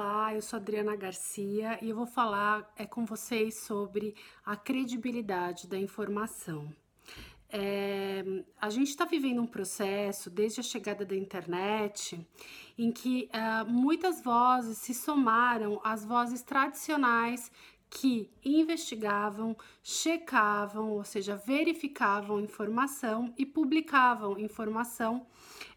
Olá, eu sou Adriana Garcia e eu vou falar é, com vocês sobre a credibilidade da informação. É, a gente está vivendo um processo desde a chegada da internet em que uh, muitas vozes se somaram às vozes tradicionais que investigavam, checavam, ou seja, verificavam informação e publicavam informação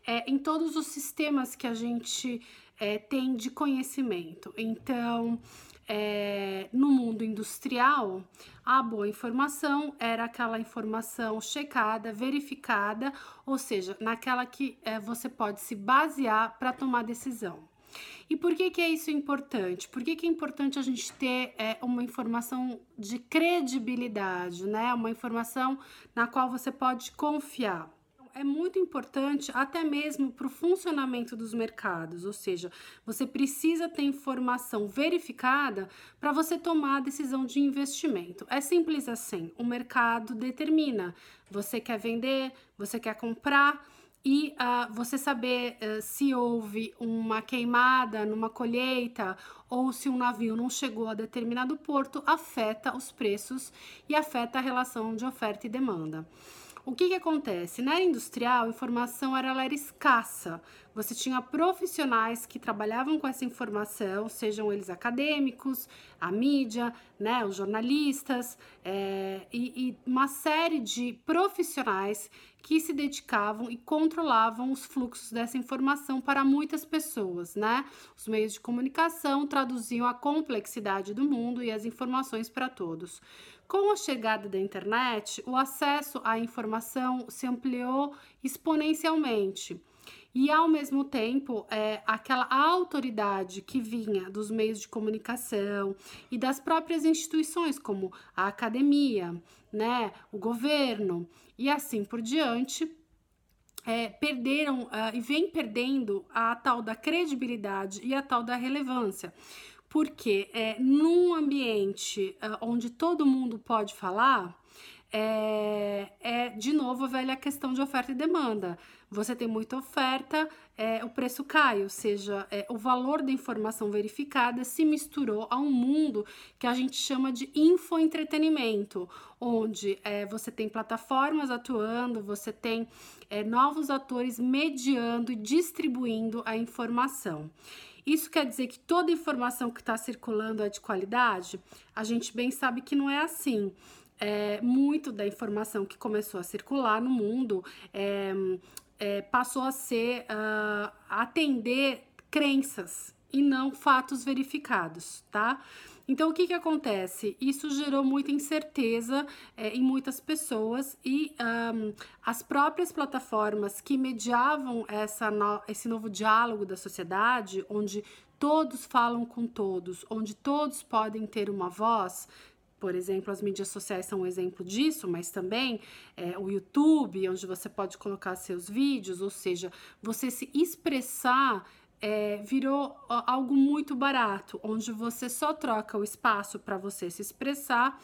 é, em todos os sistemas que a gente é, tem de conhecimento. Então, é, no mundo industrial, a boa informação era aquela informação checada, verificada, ou seja, naquela que é, você pode se basear para tomar decisão. E por que, que é isso importante? Por que, que é importante a gente ter é, uma informação de credibilidade, né? Uma informação na qual você pode confiar é muito importante até mesmo para o funcionamento dos mercados, ou seja, você precisa ter informação verificada para você tomar a decisão de investimento. É simples assim, o mercado determina. Você quer vender, você quer comprar e uh, você saber uh, se houve uma queimada numa colheita ou se um navio não chegou a determinado porto afeta os preços e afeta a relação de oferta e demanda. O que, que acontece? Na industrial, a informação era, ela era escassa. Você tinha profissionais que trabalhavam com essa informação, sejam eles acadêmicos, a mídia, né, os jornalistas, é, e, e uma série de profissionais que se dedicavam e controlavam os fluxos dessa informação para muitas pessoas, né? Os meios de comunicação traduziam a complexidade do mundo e as informações para todos. Com a chegada da internet, o acesso à informação se ampliou exponencialmente. E ao mesmo tempo, é, aquela autoridade que vinha dos meios de comunicação e das próprias instituições, como a academia, né, o governo e assim por diante, é, perderam uh, e vem perdendo a tal da credibilidade e a tal da relevância porque é, num ambiente uh, onde todo mundo pode falar, é, é, de novo a velha questão de oferta e demanda. Você tem muita oferta, é, o preço cai, ou seja, é, o valor da informação verificada se misturou a um mundo que a gente chama de infoentretenimento, onde é, você tem plataformas atuando, você tem é, novos atores mediando e distribuindo a informação. Isso quer dizer que toda informação que está circulando é de qualidade? A gente bem sabe que não é assim. É, muito da informação que começou a circular no mundo é, é, passou a ser uh, atender crenças e não fatos verificados, tá? Então, o que, que acontece? Isso gerou muita incerteza é, em muitas pessoas e um, as próprias plataformas que mediavam essa no, esse novo diálogo da sociedade, onde todos falam com todos, onde todos podem ter uma voz, por exemplo, as mídias sociais são um exemplo disso, mas também é, o YouTube, onde você pode colocar seus vídeos, ou seja, você se expressar é, virou algo muito barato, onde você só troca o espaço para você se expressar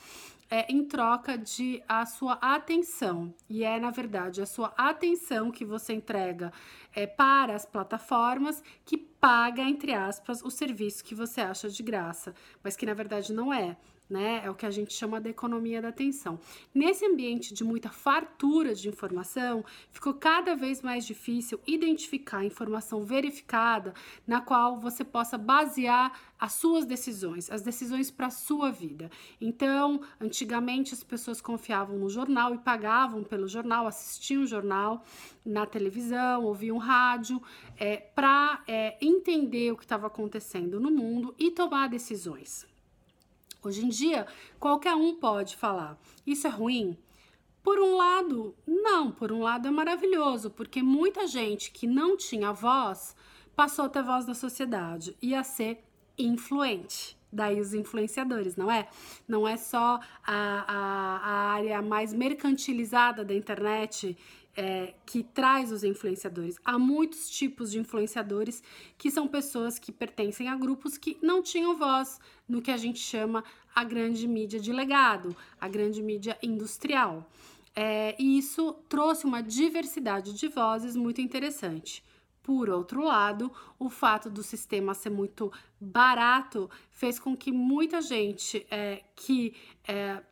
é, em troca de a sua atenção. E é, na verdade, a sua atenção que você entrega é, para as plataformas que paga, entre aspas, o serviço que você acha de graça, mas que na verdade não é né? É o que a gente chama de economia da atenção. Nesse ambiente de muita fartura de informação, ficou cada vez mais difícil identificar informação verificada na qual você possa basear as suas decisões, as decisões para a sua vida. Então, antigamente as pessoas confiavam no jornal e pagavam pelo jornal, assistiam o jornal na televisão, ouviam rádio, é, para é, entender o que estava acontecendo no mundo e tomar decisões. Hoje em dia, qualquer um pode falar. Isso é ruim? Por um lado, não, por um lado é maravilhoso, porque muita gente que não tinha voz passou a ter voz na sociedade e a ser influente. Daí os influenciadores, não é? Não é só a, a, a área mais mercantilizada da internet é, que traz os influenciadores. Há muitos tipos de influenciadores que são pessoas que pertencem a grupos que não tinham voz no que a gente chama a grande mídia de legado, a grande mídia industrial. É, e isso trouxe uma diversidade de vozes muito interessante. por outro lado, o fato do sistema ser muito barato fez com que muita gente é, que é,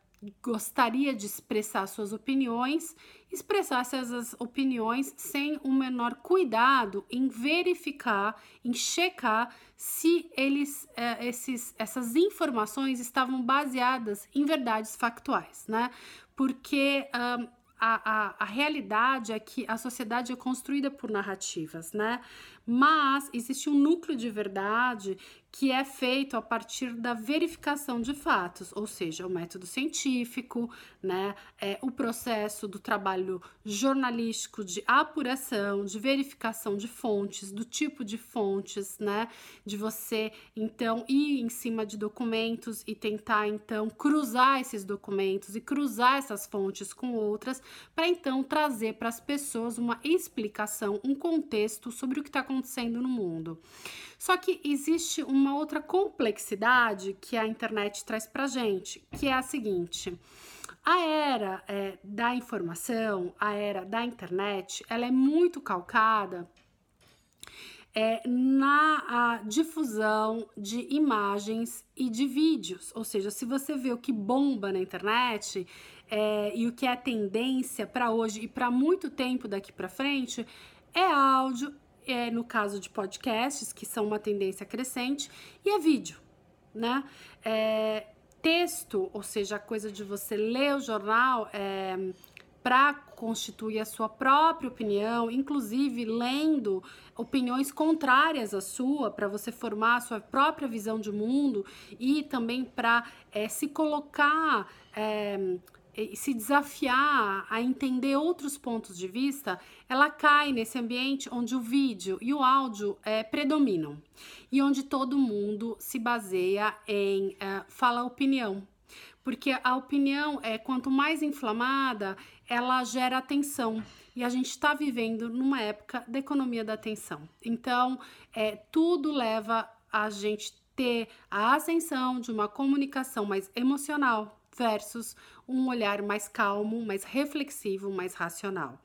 gostaria de expressar suas opiniões, expressasse essas opiniões sem o menor cuidado em verificar, em checar se eles, é, esses, essas informações estavam baseadas em verdades factuais, né? Porque um, a, a, a realidade é que a sociedade é construída por narrativas, né? Mas existe um núcleo de verdade que é feito a partir da verificação de fatos, ou seja, o método científico, né, é, o processo do trabalho jornalístico de apuração, de verificação de fontes, do tipo de fontes, né, de você então ir em cima de documentos e tentar então cruzar esses documentos e cruzar essas fontes com outras para então trazer para as pessoas uma explicação, um contexto sobre o que está acontecendo no mundo. Só que existe uma outra complexidade que a internet traz para gente, que é a seguinte. A era é, da informação, a era da internet, ela é muito calcada é, na difusão de imagens e de vídeos. Ou seja, se você vê o que bomba na internet é, e o que é tendência para hoje e para muito tempo daqui para frente, é áudio, é, no caso de podcasts, que são uma tendência crescente, e é vídeo, né? É, texto, ou seja, a coisa de você ler o jornal é, para constituir a sua própria opinião, inclusive lendo opiniões contrárias à sua, para você formar a sua própria visão de mundo e também para é, se colocar é, se desafiar a entender outros pontos de vista, ela cai nesse ambiente onde o vídeo e o áudio é, predominam e onde todo mundo se baseia em é, falar opinião. Porque a opinião, é quanto mais inflamada, ela gera atenção. E a gente está vivendo numa época da economia da atenção. Então, é, tudo leva a gente ter a ascensão de uma comunicação mais emocional versus um olhar mais calmo, mais reflexivo, mais racional.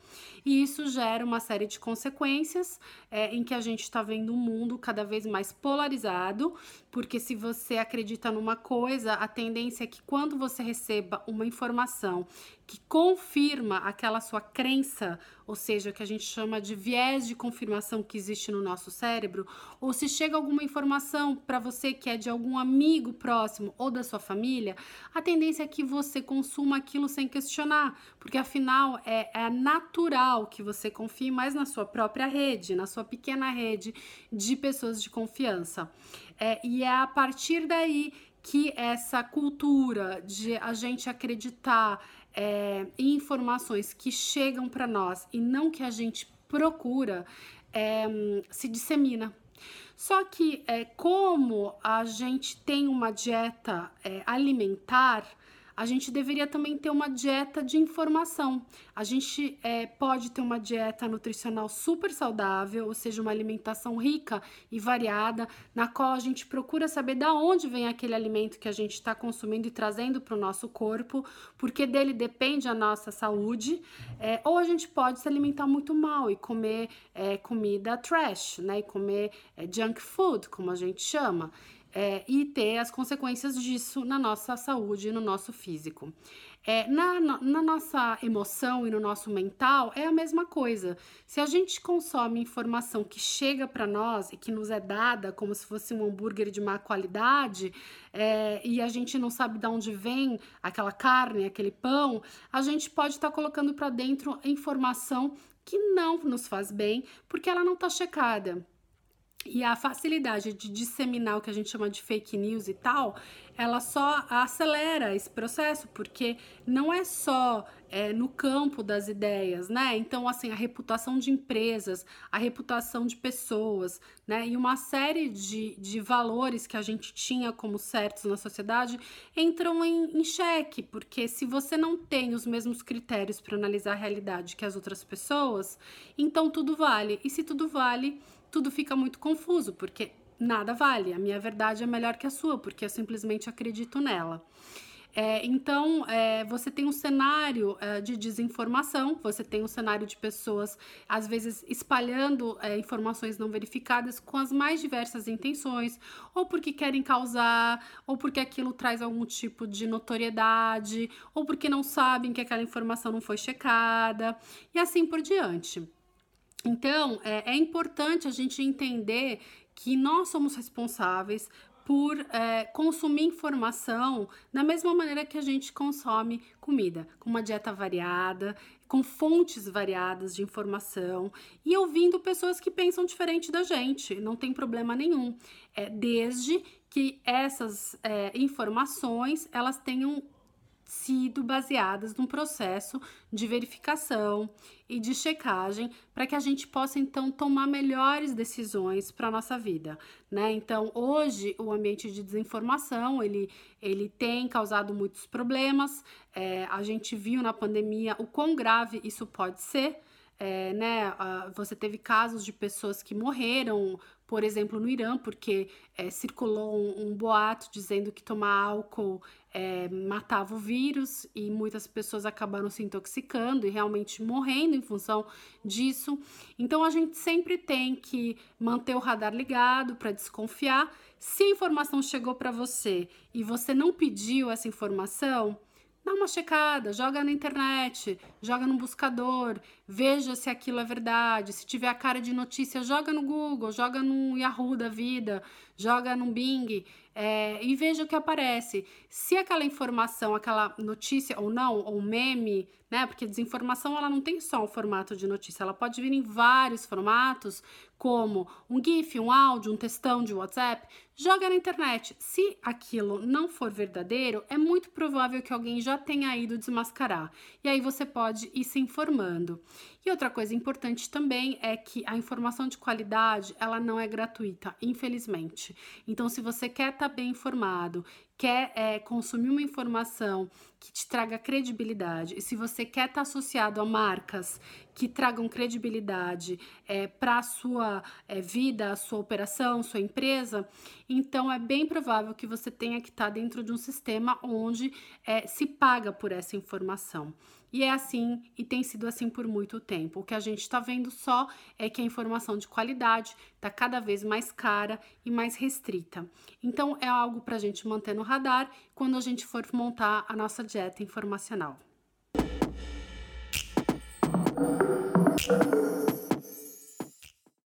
E isso gera uma série de consequências é, em que a gente está vendo um mundo cada vez mais polarizado, porque se você acredita numa coisa, a tendência é que quando você receba uma informação que confirma aquela sua crença, ou seja, que a gente chama de viés de confirmação que existe no nosso cérebro, ou se chega alguma informação para você que é de algum amigo próximo ou da sua família, a tendência é que você consuma aquilo sem questionar, porque afinal é, é natural que você confie mais na sua própria rede, na sua pequena rede de pessoas de confiança. É, e é a partir daí que essa cultura de a gente acreditar é, informações que chegam para nós e não que a gente procura é, se dissemina. Só que é, como a gente tem uma dieta é, alimentar a gente deveria também ter uma dieta de informação. A gente é, pode ter uma dieta nutricional super saudável, ou seja, uma alimentação rica e variada, na qual a gente procura saber da onde vem aquele alimento que a gente está consumindo e trazendo para o nosso corpo, porque dele depende a nossa saúde. É, ou a gente pode se alimentar muito mal e comer é, comida trash, né? E comer é, junk food, como a gente chama é, e ter as consequências disso na nossa saúde e no nosso físico. É, na, na, nossa emoção e no nosso mental é a mesma coisa. Se a gente consome informação que chega para nós e que nos é dada como se fosse um hambúrguer de má qualidade é, e a gente não sabe de onde vem aquela carne, aquele pão, a gente pode estar tá colocando para dentro informação que não nos faz bem porque ela não está checada. E a facilidade de disseminar o que a gente chama de fake news e tal, ela só acelera esse processo, porque não é só é, no campo das ideias, né? Então, assim, a reputação de empresas, a reputação de pessoas, né? E uma série de, de valores que a gente tinha como certos na sociedade entram em, em xeque, porque se você não tem os mesmos critérios para analisar a realidade que as outras pessoas, então tudo vale. E se tudo vale tudo fica muito confuso, porque nada vale. A minha verdade é melhor que a sua, porque eu simplesmente acredito nela. É, então, é, você tem um cenário é, de desinformação, você tem um cenário de pessoas, às vezes, espalhando é, informações não verificadas com as mais diversas intenções, ou porque querem causar, ou porque aquilo traz algum tipo de notoriedade, ou porque não sabem que aquela informação não foi checada, e assim por diante. Então, é, é importante a gente entender que nós somos responsáveis por é, consumir informação da mesma maneira que a gente consome comida, com uma dieta variada, com fontes variadas de informação e ouvindo pessoas que pensam diferente da gente, não tem problema nenhum, é, desde que essas é, informações elas tenham sido baseadas num processo de verificação e de checagem para que a gente possa então tomar melhores decisões para a nossa vida, né? Então, hoje o ambiente de desinformação ele, ele tem causado muitos problemas. É, a gente viu na pandemia o quão grave isso pode ser. É, né, você teve casos de pessoas que morreram por exemplo, no Irã, porque é, circulou um, um, boato dizendo que tomar álcool é, matava o vírus e muitas pessoas acabaram se intoxicando e realmente morrendo em função disso. Então a gente sempre tem que manter o radar ligado para desconfiar. Se a informação chegou para você e você não pediu essa informação, dá uma checada, joga na internet, joga no buscador, veja se aquilo é verdade. Se tiver a cara de notícia, joga no Google, joga no Yahoo da vida, joga no Bing é, e veja o que aparece. Se aquela informação, aquela notícia ou não, ou meme, né? Porque desinformação ela não tem só um formato de notícia, ela pode vir em vários formatos, como um GIF, um áudio, um textão de WhatsApp. Joga na internet. Se aquilo não for verdadeiro, é muito provável que alguém já tenha ido desmascarar. E aí você pode ir se informando. E outra coisa importante também é que a informação de qualidade, ela não é gratuita, infelizmente. Então, se você quer estar tá bem informado, quer é, consumir uma informação que te traga credibilidade, e se você quer estar tá associado a marcas que tragam credibilidade é, para a sua é, vida, a sua operação, sua empresa, então é bem provável que você tenha que estar tá dentro de um sistema onde é, se paga por essa informação. E é assim, e tem sido assim por muito tempo. O que a gente está vendo só é que a informação de qualidade está cada vez mais cara e mais restrita. Então, é algo para a gente manter no radar quando a gente for montar a nossa dieta informacional.